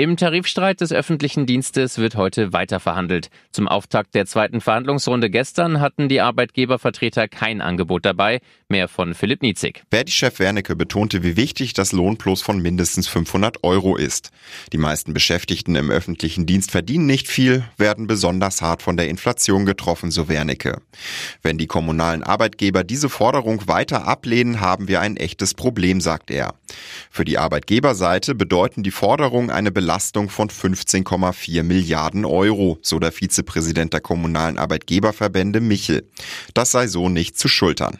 Im Tarifstreit des öffentlichen Dienstes wird heute weiter verhandelt. Zum Auftakt der zweiten Verhandlungsrunde gestern hatten die Arbeitgebervertreter kein Angebot dabei. Mehr von Philipp Nietzig. Verdi-Chef Wernicke betonte, wie wichtig das Lohnplus von mindestens 500 Euro ist. Die meisten Beschäftigten im öffentlichen Dienst verdienen nicht viel, werden besonders hart von der Inflation getroffen, so Wernicke. Wenn die kommunalen Arbeitgeber diese Forderung weiter ablehnen, haben wir ein echtes Problem, sagt er. Für die Arbeitgeberseite bedeuten die Forderungen eine Belastung von 15,4 Milliarden Euro, so der Vizepräsident der kommunalen Arbeitgeberverbände Michel. Das sei so nicht zu schultern.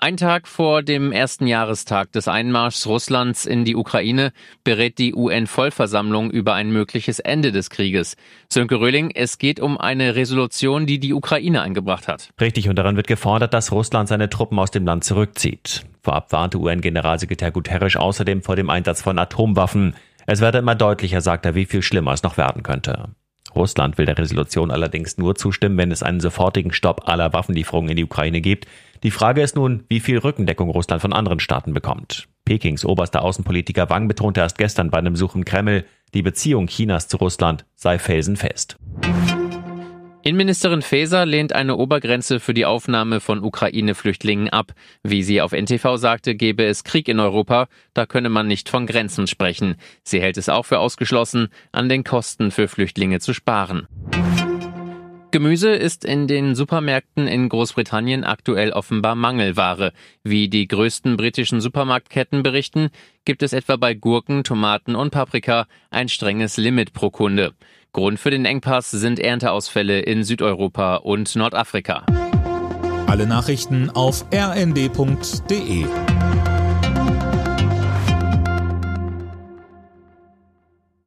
Ein Tag vor dem ersten Jahrestag des Einmarschs Russlands in die Ukraine berät die UN-Vollversammlung über ein mögliches Ende des Krieges. Sönke Röhling, es geht um eine Resolution, die die Ukraine eingebracht hat. Richtig, und darin wird gefordert, dass Russland seine Truppen aus dem Land zurückzieht. Vorab warnte UN-Generalsekretär Guterres außerdem vor dem Einsatz von Atomwaffen. Es werde immer deutlicher, sagt er, wie viel schlimmer es noch werden könnte. Russland will der Resolution allerdings nur zustimmen, wenn es einen sofortigen Stopp aller Waffenlieferungen in die Ukraine gibt. Die Frage ist nun, wie viel Rückendeckung Russland von anderen Staaten bekommt. Pekings oberster Außenpolitiker Wang betonte erst gestern bei einem Besuch im Kreml, die Beziehung Chinas zu Russland sei felsenfest. Innenministerin Faeser lehnt eine Obergrenze für die Aufnahme von Ukraine-Flüchtlingen ab. Wie sie auf NTV sagte, gäbe es Krieg in Europa, da könne man nicht von Grenzen sprechen. Sie hält es auch für ausgeschlossen, an den Kosten für Flüchtlinge zu sparen. Gemüse ist in den Supermärkten in Großbritannien aktuell offenbar Mangelware. Wie die größten britischen Supermarktketten berichten, gibt es etwa bei Gurken, Tomaten und Paprika ein strenges Limit pro Kunde. Grund für den Engpass sind Ernteausfälle in Südeuropa und Nordafrika. Alle Nachrichten auf rnd.de